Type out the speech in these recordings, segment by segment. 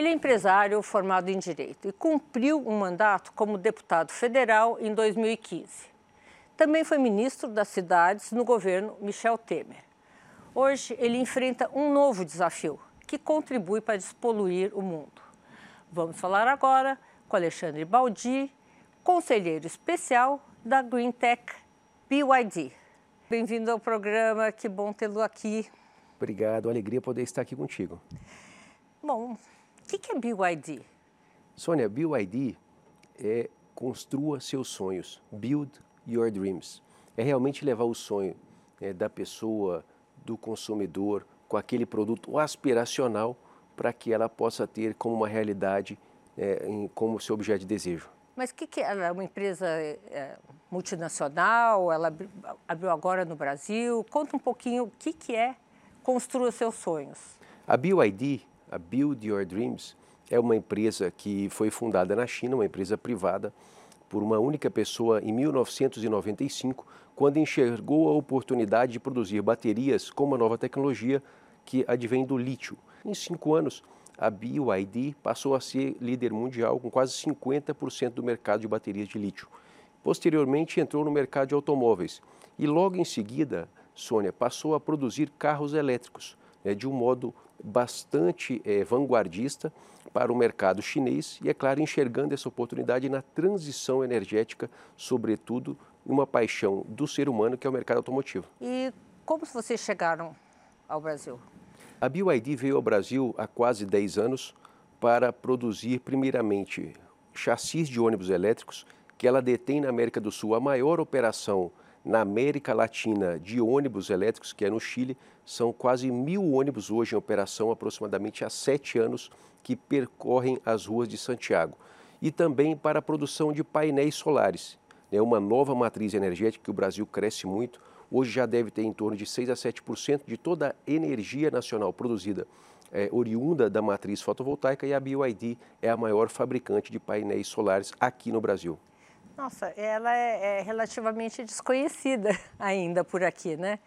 Ele é empresário formado em Direito e cumpriu um mandato como deputado federal em 2015. Também foi ministro das Cidades no governo Michel Temer. Hoje, ele enfrenta um novo desafio que contribui para despoluir o mundo. Vamos falar agora com Alexandre Baldi, conselheiro especial da Green Tech BYD. Bem-vindo ao programa, que bom tê-lo aqui. Obrigado, alegria poder estar aqui contigo. Bom, o que é BYD? Sônia, BYD é construa seus sonhos, build your dreams. É realmente levar o sonho né, da pessoa, do consumidor, com aquele produto aspiracional para que ela possa ter como uma realidade, é, em, como seu objeto de desejo. Mas o que, que ela é uma empresa é, multinacional? Ela abriu agora no Brasil? Conta um pouquinho o que, que é Construa Seus Sonhos. A BYD a Build Your Dreams é uma empresa que foi fundada na China, uma empresa privada, por uma única pessoa em 1995, quando enxergou a oportunidade de produzir baterias com uma nova tecnologia que advém do lítio. Em cinco anos, a BYD passou a ser líder mundial com quase 50% do mercado de baterias de lítio. Posteriormente, entrou no mercado de automóveis e logo em seguida, Sônia passou a produzir carros elétricos né, de um modo bastante é, vanguardista para o mercado chinês e, é claro, enxergando essa oportunidade na transição energética, sobretudo uma paixão do ser humano que é o mercado automotivo. E como vocês chegaram ao Brasil? A BYD veio ao Brasil há quase 10 anos para produzir, primeiramente, chassis de ônibus elétricos, que ela detém na América do Sul a maior operação na América Latina de ônibus elétricos, que é no Chile, são quase mil ônibus hoje em operação, aproximadamente há sete anos, que percorrem as ruas de Santiago. E também para a produção de painéis solares. É uma nova matriz energética que o Brasil cresce muito. Hoje já deve ter em torno de 6 a 7% de toda a energia nacional produzida é, oriunda da matriz fotovoltaica e a BYD é a maior fabricante de painéis solares aqui no Brasil. Nossa, ela é, é, relativamente desconhecida ainda por aqui, né?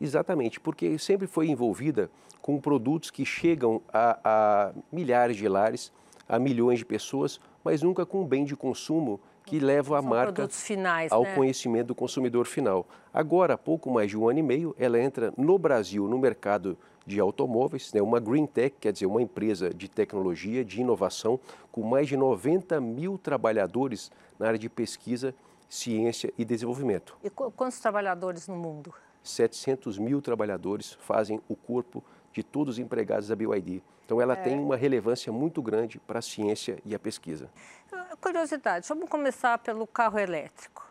Exatamente, porque sempre foi envolvida com produtos que chegam a, a milhares de lares, a milhões de pessoas, mas nunca com bem de consumo que leva a São marca finais, ao né? conhecimento do consumidor final. Agora, há pouco mais de um ano e meio, ela entra no Brasil no mercado de automóveis, né, uma Green Tech, quer dizer, uma empresa de tecnologia, de inovação, com mais de 90 mil trabalhadores na área de pesquisa, ciência e desenvolvimento. E quantos trabalhadores no mundo? 700 mil trabalhadores fazem o corpo de todos os empregados da BYD. Então, ela é. tem uma relevância muito grande para a ciência e a pesquisa. Ah, curiosidade, vamos começar pelo carro elétrico.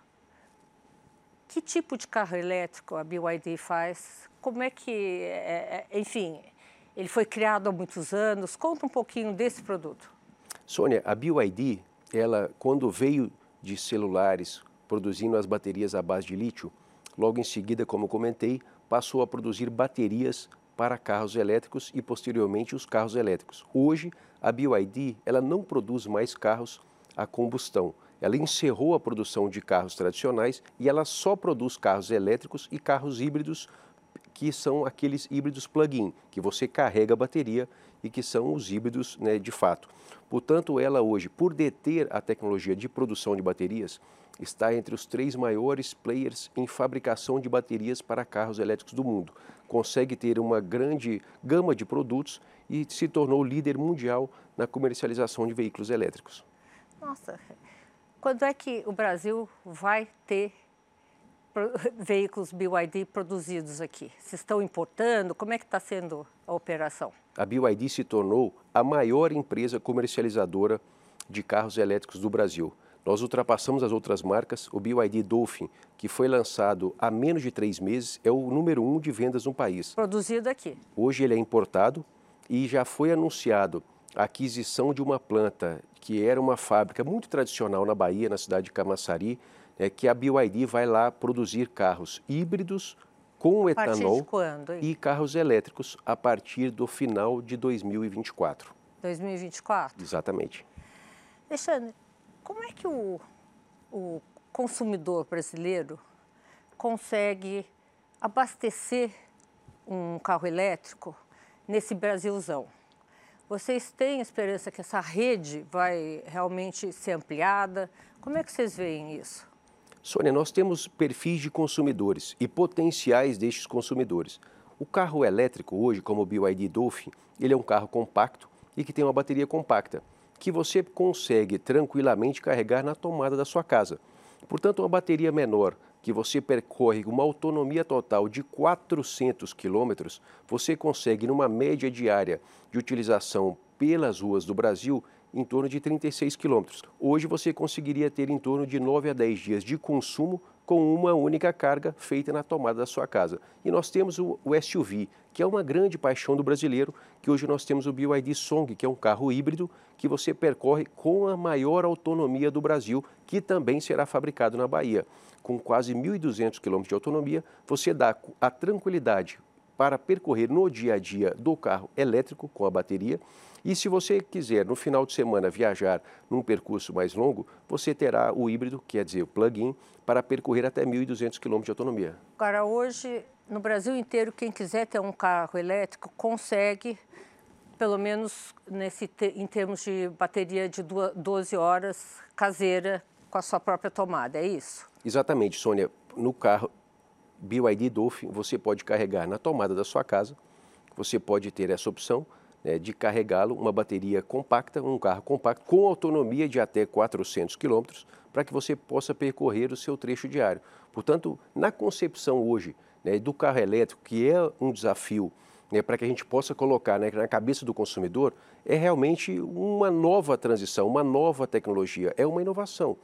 Que tipo de carro elétrico a BYD faz? Como é que, é, é, enfim, ele foi criado há muitos anos. Conta um pouquinho desse produto. Sônia, a BYD, ela quando veio de celulares produzindo as baterias à base de lítio, logo em seguida, como comentei, passou a produzir baterias para carros elétricos e posteriormente os carros elétricos. Hoje, a BYD, ela não produz mais carros a combustão. Ela encerrou a produção de carros tradicionais e ela só produz carros elétricos e carros híbridos que são aqueles híbridos plug-in, que você carrega a bateria e que são os híbridos né, de fato. Portanto, ela hoje, por deter a tecnologia de produção de baterias, está entre os três maiores players em fabricação de baterias para carros elétricos do mundo. Consegue ter uma grande gama de produtos e se tornou líder mundial na comercialização de veículos elétricos. Nossa, quando é que o Brasil vai ter veículos BYD produzidos aqui? Se estão importando? Como é que está sendo a operação? A BYD se tornou a maior empresa comercializadora de carros elétricos do Brasil. Nós ultrapassamos as outras marcas. O BYD Dolphin, que foi lançado há menos de três meses, é o número um de vendas no país. Produzido aqui. Hoje ele é importado e já foi anunciado a aquisição de uma planta que era uma fábrica muito tradicional na Bahia, na cidade de Camaçari, é que a BYD vai lá produzir carros híbridos com etanol e carros elétricos a partir do final de 2024. 2024? Exatamente. Alexandre, como é que o, o consumidor brasileiro consegue abastecer um carro elétrico nesse Brasilzão? Vocês têm esperança que essa rede vai realmente ser ampliada? Como é que vocês veem isso? Sônia, nós temos perfis de consumidores e potenciais destes consumidores. O carro elétrico hoje, como o BYD Dolphin, ele é um carro compacto e que tem uma bateria compacta, que você consegue tranquilamente carregar na tomada da sua casa. Portanto, uma bateria menor, que você percorre uma autonomia total de 400 quilômetros, você consegue, numa média diária de utilização pelas ruas do Brasil, em torno de 36 quilômetros. Hoje você conseguiria ter em torno de 9 a 10 dias de consumo com uma única carga feita na tomada da sua casa. E nós temos o, SUV, que é uma grande paixão do brasileiro, que hoje nós temos o BYD Song, que é um carro híbrido que você percorre com a maior autonomia do Brasil, que também será fabricado na Bahia. Com quase 1.200 km de autonomia, você dá a tranquilidade para percorrer no dia a dia do carro elétrico com a bateria e se você quiser, no final de semana, viajar num percurso mais longo, você terá o híbrido, quer dizer, o plug-in, para percorrer até 1.200 km de autonomia. Agora, hoje, no Brasil inteiro, quem quiser ter um carro elétrico consegue, pelo menos nesse, em termos de bateria de 12 horas caseira com a sua própria tomada, é isso? Exatamente, Sônia. No carro BYD Dolphin, você pode carregar na tomada da sua casa, você pode ter essa opção, né, de carregá-lo, uma bateria compacta, um carro compacto, com autonomia de até 400 quilômetros, para que você possa percorrer o seu trecho diário. Portanto, na concepção hoje né, do carro elétrico, que é um desafio né, para que a gente possa colocar né, na cabeça do consumidor, é realmente uma nova transição, uma nova tecnologia, é uma inovação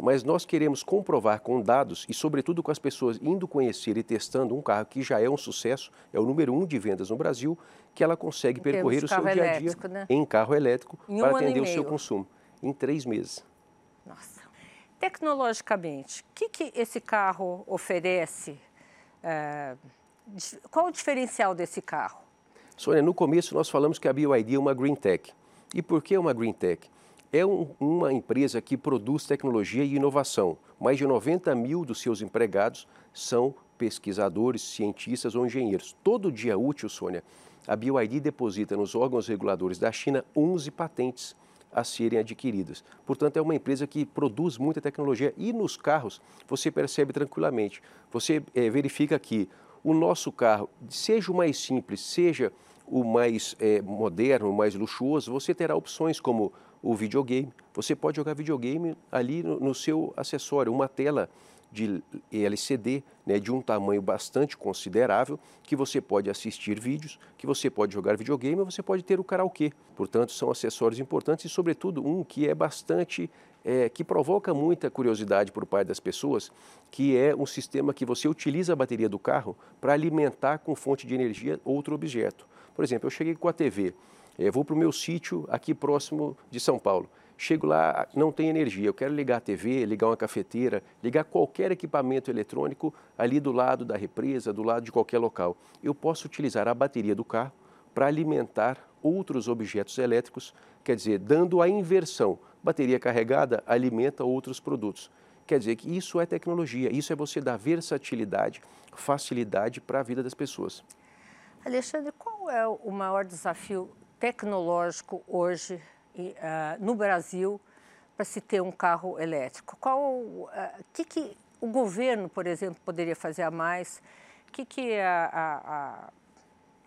mas nós queremos comprovar com dados e, sobretudo, com as pessoas indo conhecer e testando um carro que já é um sucesso, é o número um de vendas no Brasil, que ela consegue em percorrer o seu dia a dia né? em carro elétrico em para um atender o seu consumo em três meses. Nossa. Tecnologicamente, o que, que esse carro oferece? É, qual o diferencial desse carro? Sônia, no começo nós falamos que a BYD é uma Green Tech. E por que uma Green Tech? É um, uma empresa que produz tecnologia e inovação. Mais de 90 mil dos seus empregados são pesquisadores, cientistas ou engenheiros. Todo dia útil, Sônia, a BYD deposita nos órgãos reguladores da China 11 patentes a serem adquiridas. Portanto, é uma empresa que produz muita tecnologia e nos carros você percebe tranquilamente. Você é, verifica que o nosso carro, seja o mais simples, seja o mais é, moderno, o mais luxuoso, você terá opções como o videogame. Você pode jogar videogame ali no, no seu acessório, uma tela de LCD né, de um tamanho bastante considerável, que você pode assistir vídeos, que você pode jogar videogame, você pode ter o karaokê. Portanto, são acessórios importantes e, sobretudo, um que é bastante, é, que provoca muita curiosidade por parte das pessoas, que é um sistema que você utiliza a bateria do carro para alimentar com fonte de energia outro objeto. Por exemplo, eu cheguei com a TV, vou para o meu sítio aqui próximo de São Paulo. Chego lá, não tem energia, eu quero ligar a TV, ligar uma cafeteira, ligar qualquer equipamento eletrônico ali do lado da represa, do lado de qualquer local. Eu posso utilizar a bateria do carro para alimentar outros objetos elétricos, quer dizer, dando a inversão. Bateria carregada alimenta outros produtos. Quer dizer que isso é tecnologia, isso é você dar versatilidade, facilidade para a vida das pessoas. Alexandre, qual é o maior desafio tecnológico hoje uh, no Brasil para se ter um carro elétrico? Qual uh, que, que o governo, por exemplo, poderia fazer a mais? O que, que a, a, a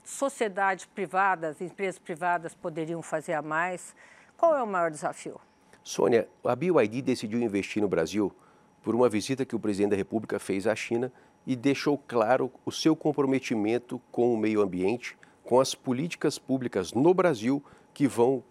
sociedade privada, as empresas privadas poderiam fazer a mais? Qual é o maior desafio? Sônia, a BYD decidiu investir no Brasil por uma visita que o presidente da República fez à China e deixou claro o seu comprometimento com o meio ambiente, com as políticas públicas no Brasil que vão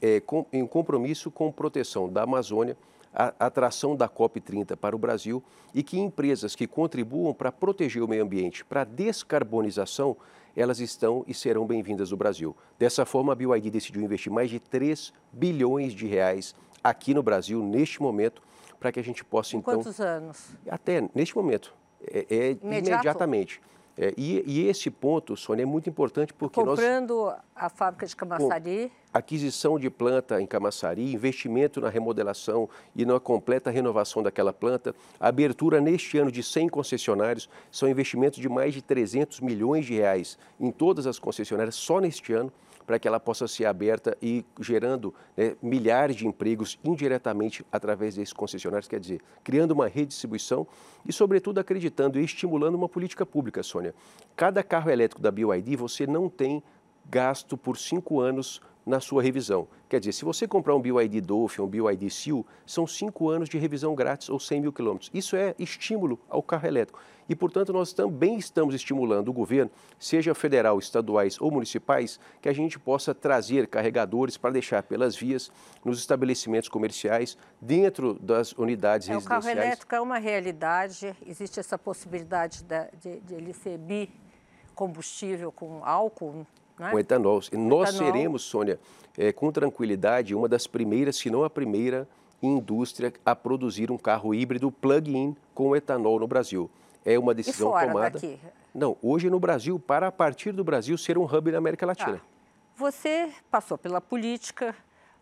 é, em compromisso com proteção da Amazônia, a atração da COP30 para o Brasil e que empresas que contribuam para proteger o meio ambiente, para a descarbonização, elas estão e serão bem-vindas no Brasil. Dessa forma, a BYD decidiu investir mais de 3 bilhões de reais aqui no Brasil, neste momento, para que a gente possa, então... Quantos anos? Até neste momento. É, é imediatamente. É, e, e, esse ponto, Sônia, é muito importante porque Comprando nós... a fábrica de Camaçari... Aquisição de planta em Camaçari, investimento na remodelação e na completa renovação daquela planta, abertura neste ano de 100 concessionários, são investimentos de mais de 300 milhões de reais em todas as concessionárias só neste ano. Para que ela possa ser aberta e gerando né, milhares de empregos indiretamente através desses concessionários, quer dizer, criando uma redistribuição e, sobretudo, acreditando e estimulando uma política pública, Sônia. Cada carro elétrico da BYD você não tem gasto por cinco anos na sua revisão. Quer dizer, se você comprar um BYD Dolphin, um BYD Seal, são cinco anos de revisão grátis ou 100 mil quilômetros. Isso é estímulo ao carro elétrico. E, portanto, nós também estamos estimulando o governo, seja federal, estaduais ou municipais, que a gente possa trazer carregadores para deixar pelas vias, nos estabelecimentos comerciais, dentro das unidades é, residenciais. O carro elétrico é uma realidade, existe essa possibilidade de, de, de ele ser bicombustível com álcool né? com etanol. Nós etanol. seremos, Sônia, é, com tranquilidade, uma das primeiras, se não a primeira, indústria a produzir um carro híbrido plug-in com etanol no Brasil. É uma decisão e fora tomada. Daqui? Não, hoje no Brasil, para a partir do Brasil ser um hub na América Latina. Ah, você passou pela política,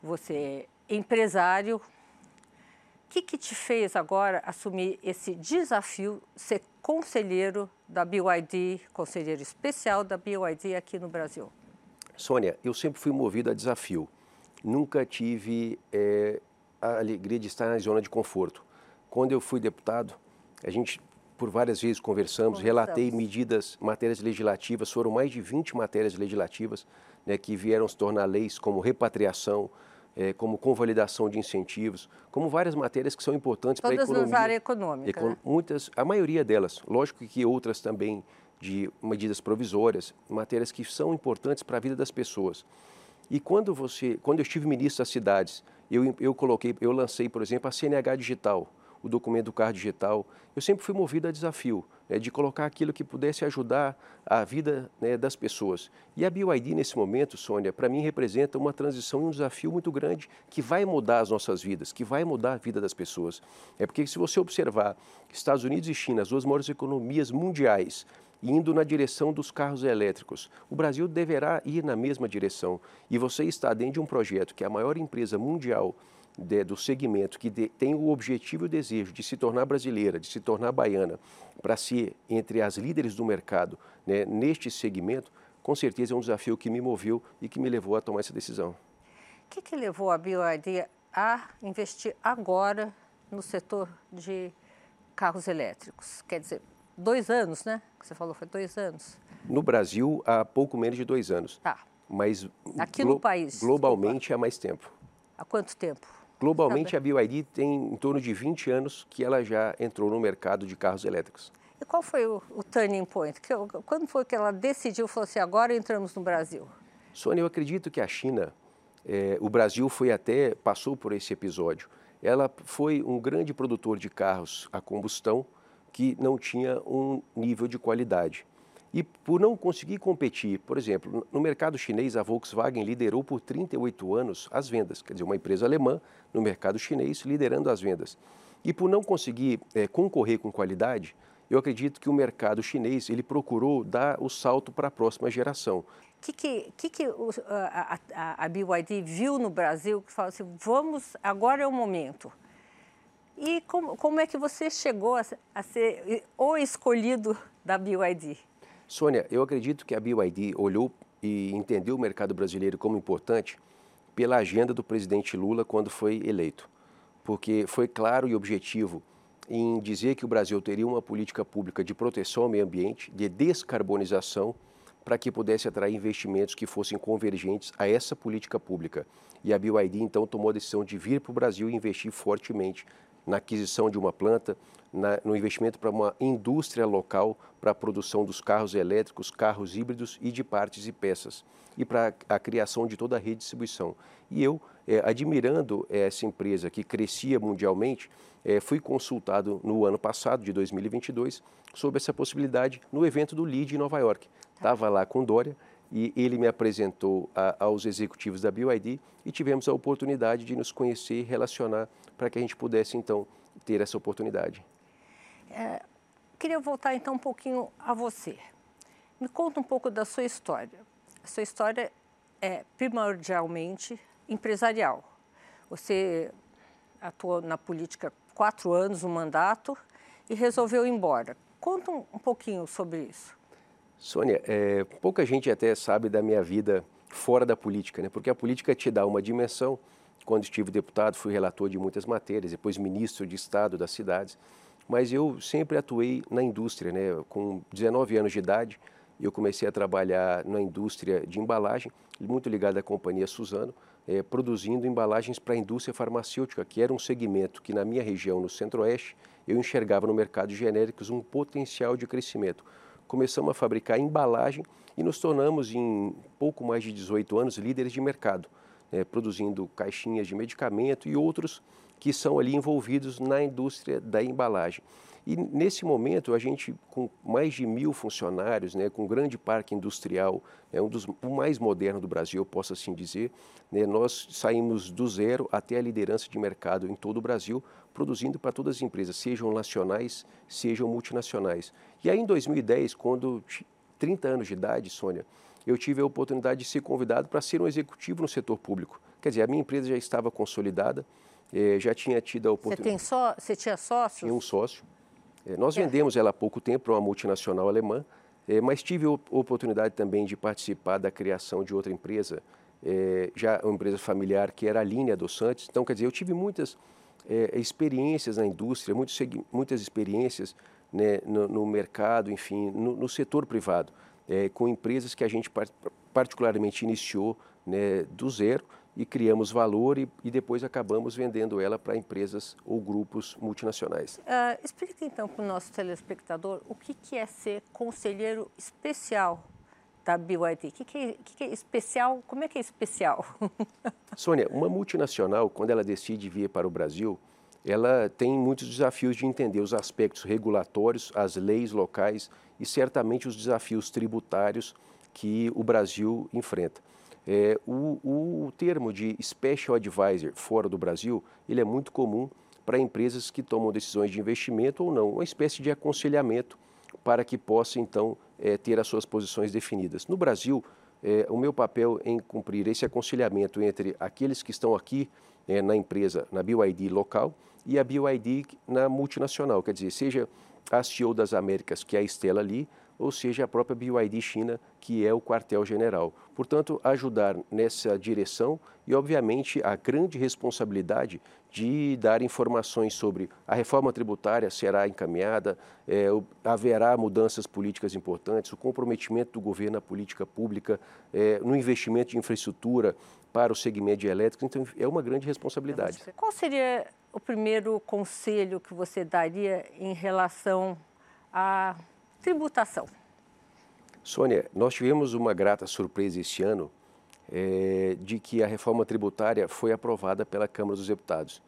você é empresário. O que, que te fez agora assumir esse desafio, ser conselheiro da BYD, conselheiro especial da BYD aqui no Brasil? Sônia, eu sempre fui movido a desafio. Nunca tive é, a alegria de estar na zona de conforto. Quando eu fui deputado, a gente por várias vezes conversamos, conversamos. relatei medidas, matérias legislativas, foram mais de 20 matérias legislativas né, que vieram se tornar leis, como repatriação, é, como convalidação de incentivos, como várias matérias que são importantes para a economia. Todas área econômica. Econ né? Muitas, a maioria delas, lógico que outras também de medidas provisórias, matérias que são importantes para a vida das pessoas. E quando você, quando eu estive ministro das cidades, eu, eu coloquei, eu lancei, por exemplo, a CNH digital, o documento do carro digital. Eu sempre fui movido a desafio né, de colocar aquilo que pudesse ajudar a vida né, das pessoas. E a BioID, nesse momento, Sônia, para mim representa uma transição e um desafio muito grande que vai mudar as nossas vidas, que vai mudar a vida das pessoas. É porque se você observar Estados Unidos e China, as duas maiores economias mundiais, indo na direção dos carros elétricos. O Brasil deverá ir na mesma direção. E você está dentro de um projeto que é a maior empresa mundial de, do segmento que de, tem o objetivo e o desejo de se tornar brasileira, de se tornar baiana, para ser entre as líderes do mercado né, neste segmento, com certeza é um desafio que me moveu e que me levou a tomar essa decisão. O que, que levou a BioID a investir agora no setor de carros elétricos? Quer dizer, dois anos, né? Que você falou, foi dois anos. No Brasil, há pouco menos de dois anos. Tá. Mas aqui no país? Globalmente, há mais tempo. Há quanto tempo? Globalmente, a BYD tem em torno de 20 anos que ela já entrou no mercado de carros elétricos. E qual foi o, o turning point? Que, quando foi que ela decidiu, falou assim, agora entramos no Brasil? Sônia, eu acredito que a China, é, o Brasil foi até, passou por esse episódio. Ela foi um grande produtor de carros a combustão que não tinha um nível de qualidade. E por não conseguir competir, por exemplo, no mercado chinês, a Volkswagen liderou por 38 anos as vendas, quer dizer, uma empresa alemã no mercado chinês liderando as vendas. E por não conseguir é, concorrer com qualidade, eu acredito que o mercado chinês ele procurou dar o salto para a próxima geração. O que, que, que, que a, a, a BYD viu no Brasil que fala assim, vamos, agora é o momento. E como, como é que você chegou a, a ser o escolhido da BYD? Sônia, eu acredito que a BYD olhou e entendeu o mercado brasileiro como importante pela agenda do presidente Lula quando foi eleito. Porque foi claro e objetivo em dizer que o Brasil teria uma política pública de proteção ao meio ambiente, de descarbonização, para que pudesse atrair investimentos que fossem convergentes a essa política pública. E a BYD então tomou a decisão de vir para o Brasil e investir fortemente na aquisição de uma planta, na, no investimento para uma indústria local para a produção dos carros elétricos, carros híbridos e de partes e peças, e para a criação de toda a rede de distribuição. E eu, é, admirando essa empresa que crescia mundialmente, é, fui consultado no ano passado, de 2022, sobre essa possibilidade no evento do LEAD em Nova York. Estava lá com Dória e ele me apresentou a, aos executivos da BYD e tivemos a oportunidade de nos conhecer e relacionar para que a gente pudesse, então, ter essa oportunidade. É, queria voltar, então, um pouquinho a você. Me conta um pouco da sua história. A sua história é primordialmente empresarial. Você atuou na política quatro anos, um mandato, e resolveu ir embora. Conta um, pouquinho sobre isso. Sônia, é, pouca gente até sabe da minha vida fora da política, né? porque a política te dá uma dimensão. Quando estive deputado, fui relator de muitas matérias, depois ministro de Estado das cidades, mas eu sempre atuei na indústria. Né? Com 19 anos de idade, eu comecei a trabalhar na indústria de embalagem, muito ligado à companhia Suzano, é, produzindo embalagens para a indústria farmacêutica, que era um segmento que na minha região, no Centro-Oeste, eu enxergava no mercado de genéricos um potencial de crescimento. Começamos a fabricar embalagem e nos tornamos, em pouco mais de 18 anos, líderes de mercado, né, produzindo caixinhas de medicamento e outros que são ali envolvidos na indústria da embalagem. E nesse momento, a gente, com mais de mil funcionários, né, com um grande parque industrial, é um dos o mais moderno do Brasil, eu posso assim dizer, né, nós saímos do zero até a liderança de mercado em todo o Brasil, produzindo para todas as empresas, sejam nacionais, sejam multinacionais. E aí, em 2010, quando 30 anos de idade, Sônia, eu tive a oportunidade de ser convidado para ser um executivo no setor público. Quer dizer, a minha empresa já estava consolidada, eh, já tinha tido a oportunidade. Você, tem só, você tinha sócios? Tinha um sócio. Eh, nós é. vendemos ela há pouco tempo para uma multinacional alemã, eh, mas tive a oportunidade também de participar da criação de outra empresa, já uma empresa familiar que era a Linha dos Santos. Então, quer dizer, eu tive muitas experiências na indústria, muitas experiências né, no, no, mercado, enfim, no, no setor privado, com empresas que a gente particularmente iniciou né, do zero e criamos valor e, e depois acabamos vendendo ela para empresas ou grupos multinacionais. Uh, explica então para o nosso telespectador o que, que é ser conselheiro especial da BYD. O que, que, é, que, que é especial? Como é que é especial? Sônia, uma multinacional, quando ela decide vir para o Brasil, ela tem muitos desafios de entender os aspectos regulatórios, as leis locais e certamente os desafios tributários que o Brasil enfrenta. É, o, o termo de Special Advisor fora do Brasil, ele é muito comum para empresas que tomam decisões de investimento ou não, uma espécie de aconselhamento para que possa, então, é, ter as suas posições definidas. No Brasil, é, o meu papel em cumprir esse aconselhamento entre aqueles que estão aqui é, na empresa, na BYD local, e a BYD na multinacional, quer dizer, seja a CEO das Américas, que é a Estela ali, ou seja, a própria BYD China, que é o quartel-general. Portanto, ajudar nessa direção e, obviamente, a grande responsabilidade de dar informações sobre a reforma tributária será encaminhada, é, haverá mudanças políticas importantes, o comprometimento do governo na política pública, é, no investimento de infraestrutura para o segmento de elétricos, então é uma grande responsabilidade. Qual seria o primeiro conselho que você daria em relação a tributação. Sônia, nós tivemos uma grata surpresa este ano é, de que a reforma tributária foi aprovada pela Câmara dos Deputados.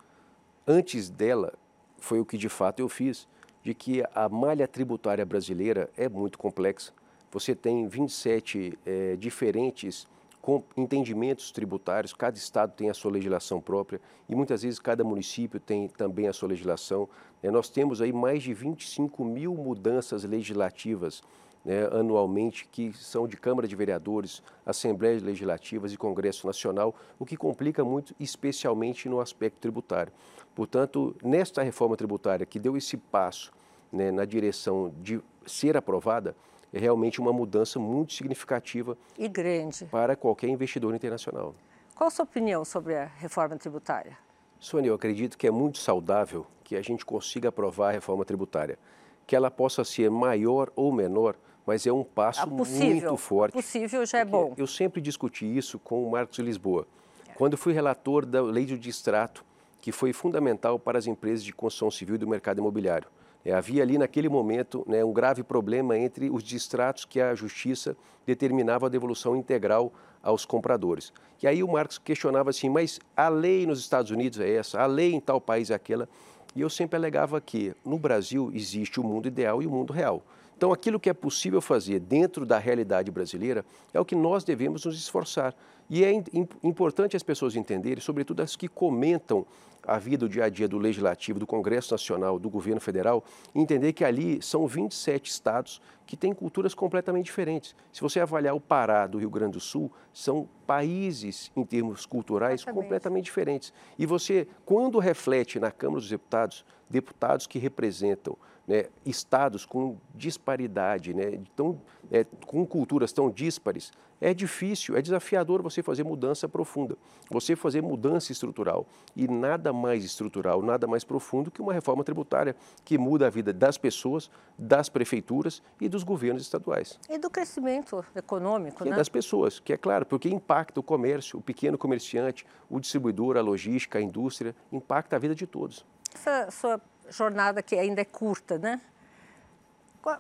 Antes dela, foi o que de fato eu fiz, de que a malha tributária brasileira é muito complexa. Você tem 27 é, diferentes com entendimentos tributários, cada estado tem a sua legislação própria e muitas vezes cada município tem também a sua legislação. É, nós temos aí mais de 25 mil mudanças legislativas né, anualmente, que são de Câmara de Vereadores, Assembleias Legislativas e Congresso Nacional, o que complica muito, especialmente no aspecto tributário. Portanto, nesta reforma tributária que deu esse passo né, na direção de ser aprovada, é realmente uma mudança muito significativa e grande para qualquer investidor internacional. Qual a sua opinião sobre a reforma tributária? Sônia, eu acredito que é muito saudável que a gente consiga aprovar a reforma tributária. Que ela possa ser maior ou menor, mas é um passo é muito forte. Possível já é bom. Eu sempre discuti isso com o Marcos de Lisboa. É. Quando fui relator da lei de distrato, que foi fundamental para as empresas de construção civil e do mercado imobiliário. É, havia ali naquele momento né, um grave problema entre os distratos que a justiça determinava a devolução integral aos compradores. E aí o Marcos questionava assim, mas a lei nos Estados Unidos é essa, a lei em tal país é aquela. E eu sempre alegava que no Brasil existe o mundo ideal e o mundo real. Então, aquilo que é possível fazer dentro da realidade brasileira é o que nós devemos nos esforçar. E é importante as pessoas entenderem, sobretudo as que comentam a vida, o dia a dia do Legislativo, do Congresso Nacional, do Governo Federal, entender que ali são 27 estados que têm culturas completamente diferentes. Se você avaliar o Pará do Rio Grande do Sul, são países, em termos culturais, Exatamente. completamente diferentes. E você, quando reflete na Câmara dos Deputados, deputados que representam né, estados com disparidade, né, tão, é, com culturas tão díspares, é difícil, é desafiador você fazer mudança profunda, você fazer mudança estrutural. E nada mais estrutural, nada mais profundo que uma reforma tributária que muda a vida das pessoas, das prefeituras e dos governos estaduais. E do crescimento econômico, e né? das pessoas, que é claro, porque impacta o comércio, o pequeno comerciante, o distribuidor, a logística, a indústria, impacta a vida de todos. Essa sua jornada que ainda é curta, né?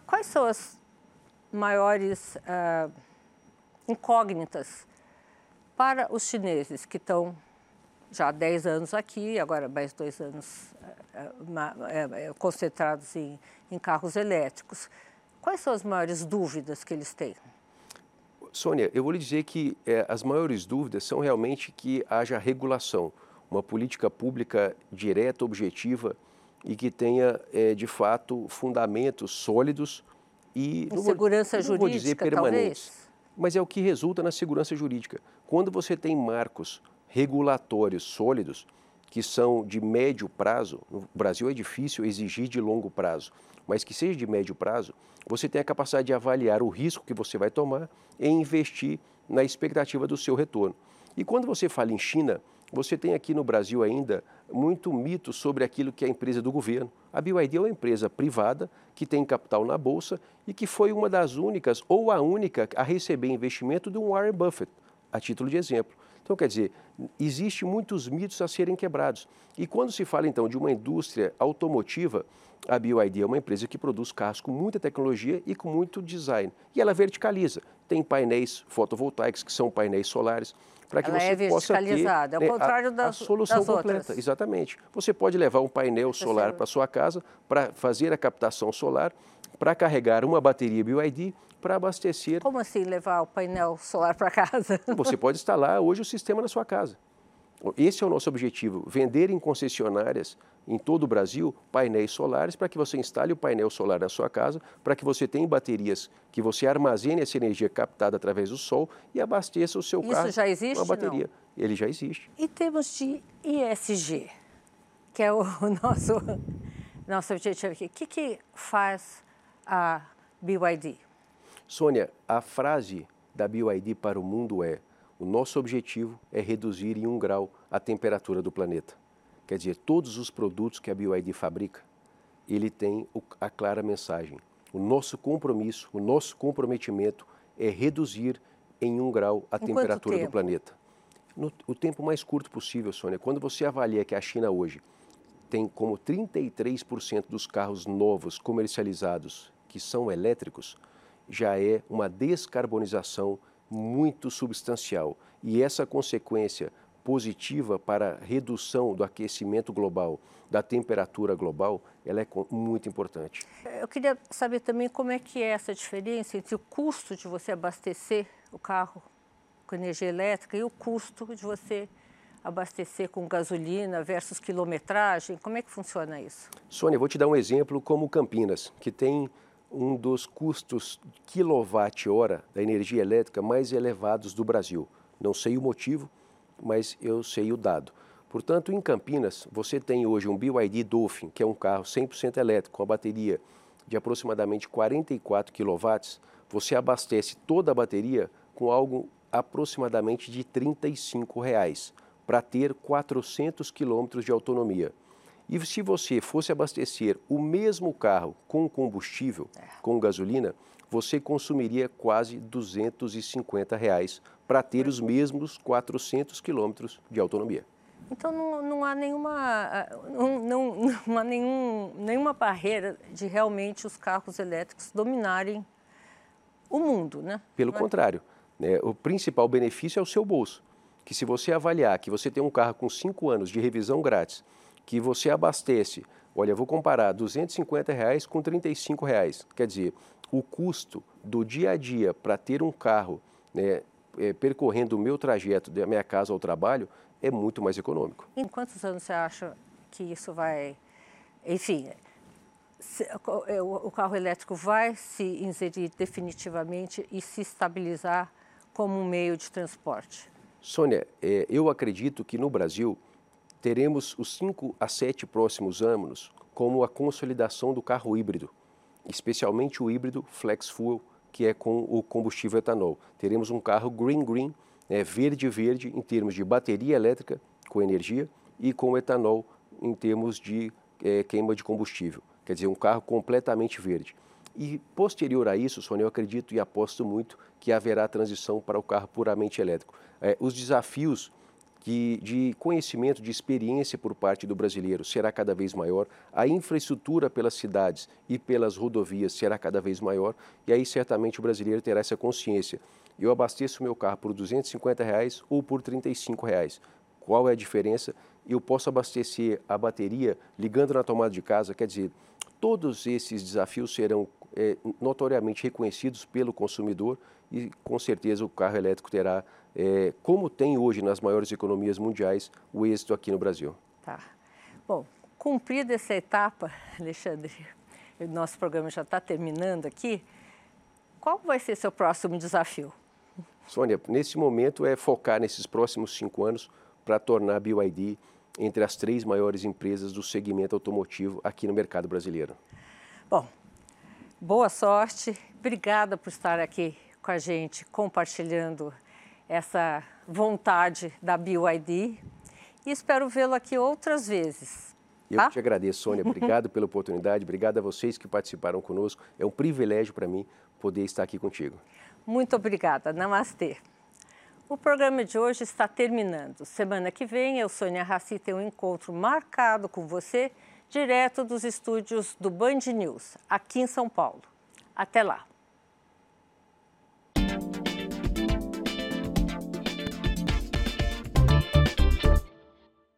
Quais são as maiores uh, incógnitas para os chineses que estão já há 10 anos aqui, agora mais dois anos uh, uh, concentrados em, em carros elétricos? Quais são as maiores dúvidas que eles têm? Sônia, eu vou lhe dizer que é, as maiores dúvidas são realmente que haja regulação, uma política pública direta, objetiva e que tenha, é, de fato, fundamentos sólidos e não segurança vou, jurídica, não vou dizer permanentes, talvez. mas é o que resulta na segurança jurídica. Quando você tem marcos regulatórios sólidos, que são de médio prazo, no Brasil é difícil exigir de longo prazo, mas que seja de médio prazo, você tem a capacidade de avaliar o risco que você vai tomar e investir na expectativa do seu retorno. E quando você fala em China, você tem aqui no Brasil ainda muito mito sobre aquilo que é a empresa do governo. A BYD é uma empresa privada que tem capital na bolsa e que foi uma das únicas ou a única a receber investimento de um Warren Buffett, a título de exemplo. Então, quer dizer, existe muitos mitos a serem quebrados. E quando se fala então de uma indústria automotiva, a BYD é uma empresa que produz carros com muita tecnologia e com muito design. E ela verticaliza. Tem painéis fotovoltaicos, que são painéis solares para que Ela você é possa ter é o contrário a, das, a solução das completa. Outras. Exatamente. Você pode levar um painel solar para sua casa para fazer a captação solar, para carregar uma bateria BYD para abastecer. Como assim levar o painel solar para casa? Você pode instalar hoje o sistema na sua casa. Esse é o nosso objetivo: vender em concessionárias em todo o Brasil painéis solares para que você instale o painel solar na sua casa, para que você tenha baterias que você armazene essa energia captada através do sol e abasteça o seu Isso carro já existe, com a bateria. Não? Ele já existe. E temos de ISG, que é o nosso, nosso objetivo aqui. O que, que faz a BYD? Sônia, a frase da BYD para o mundo é o nosso objetivo é reduzir em um grau a temperatura do planeta. Quer dizer, todos os produtos que a BYD fabrica, ele tem a clara mensagem. O nosso compromisso, o nosso comprometimento é reduzir em um grau a em temperatura do planeta. No o tempo mais curto possível, Sônia. Quando você avalia que a China hoje tem como 33% dos carros novos comercializados que são elétricos, já é uma descarbonização muito substancial. E essa consequência positiva para a redução do aquecimento global, da temperatura global, ela é muito importante. Eu queria saber também como é que é essa diferença entre o custo de você abastecer o carro com energia elétrica e o custo de você abastecer com gasolina versus quilometragem. Como é que funciona isso? Sônia, vou te dar um exemplo como Campinas, que tem um dos custos quilowatt-hora da energia elétrica mais elevados do Brasil. Não sei o motivo, mas eu sei o dado. Portanto, em Campinas, você tem hoje um BYD Dolphin, que é um carro 100% elétrico, com a bateria de aproximadamente 44 kW. Você abastece toda a bateria com algo aproximadamente de 35 reais, para ter 400 quilômetros de autonomia. E se você fosse abastecer o mesmo carro com combustível, com gasolina, você consumiria quase 250 reais para ter os mesmos 400 quilômetros de autonomia. Então não, não há nenhuma, não, não, não, há nenhum, nenhuma barreira de realmente os carros elétricos dominarem o mundo, né? Pelo não contrário, é? né, o principal benefício é o seu bolso. Que se você avaliar que você tem um carro com 5 anos de revisão grátis, que você abastece, olha, vou comparar 250 reais com 35 reais, quer dizer, o custo do dia a dia para ter um carro né, é, percorrendo o meu trajeto da minha casa ao trabalho é muito mais econômico. Em quantos anos você acha que isso vai, enfim, se, o carro elétrico vai se inserir definitivamente e se estabilizar como um meio de transporte? Sônia, é, eu acredito que no Brasil teremos os cinco a sete próximos anos como a consolidação do carro híbrido, especialmente o híbrido Flex Fuel, que é com o combustível etanol. Teremos um carro green green, é, verde verde em termos de bateria elétrica com energia e com etanol em termos de é, queima de combustível. Quer dizer, um carro completamente verde. E posterior a isso, Sônia, eu acredito e aposto muito que haverá transição para o carro puramente elétrico. É, os desafios que, de conhecimento, de experiência por parte do brasileiro será cada vez maior, a infraestrutura pelas cidades e pelas rodovias será cada vez maior, e aí certamente o brasileiro terá essa consciência. Eu abasteço meu carro por 250 reais ou por 35 reais. Qual é a diferença? Eu posso abastecer a bateria ligando na tomada de casa, quer dizer, todos esses desafios serão é, notoriamente reconhecidos pelo consumidor e com certeza o carro elétrico terá, é, como tem hoje nas maiores economias mundiais, o êxito aqui no Brasil. Tá. Bom, cumprida essa etapa, Alexandre, nosso programa já está terminando aqui. Qual vai ser seu próximo desafio? Sônia, nesse momento é focar nesses próximos cinco anos para tornar a BYD entre as três maiores empresas do segmento automotivo aqui no mercado brasileiro. Bom, boa sorte. Obrigada por estar aqui com a gente, compartilhando essa vontade da BYD. E espero vê-lo aqui outras vezes. Eu tá? te agradeço, Sônia. Obrigado pela oportunidade. Obrigado a vocês que participaram conosco. É um privilégio para mim poder estar aqui contigo. Muito obrigada. Namastê. O programa de hoje está terminando. Semana que vem, eu, Sônia Raci, tenho um encontro marcado com você, direto dos estúdios do Band News, aqui em São Paulo. Até lá!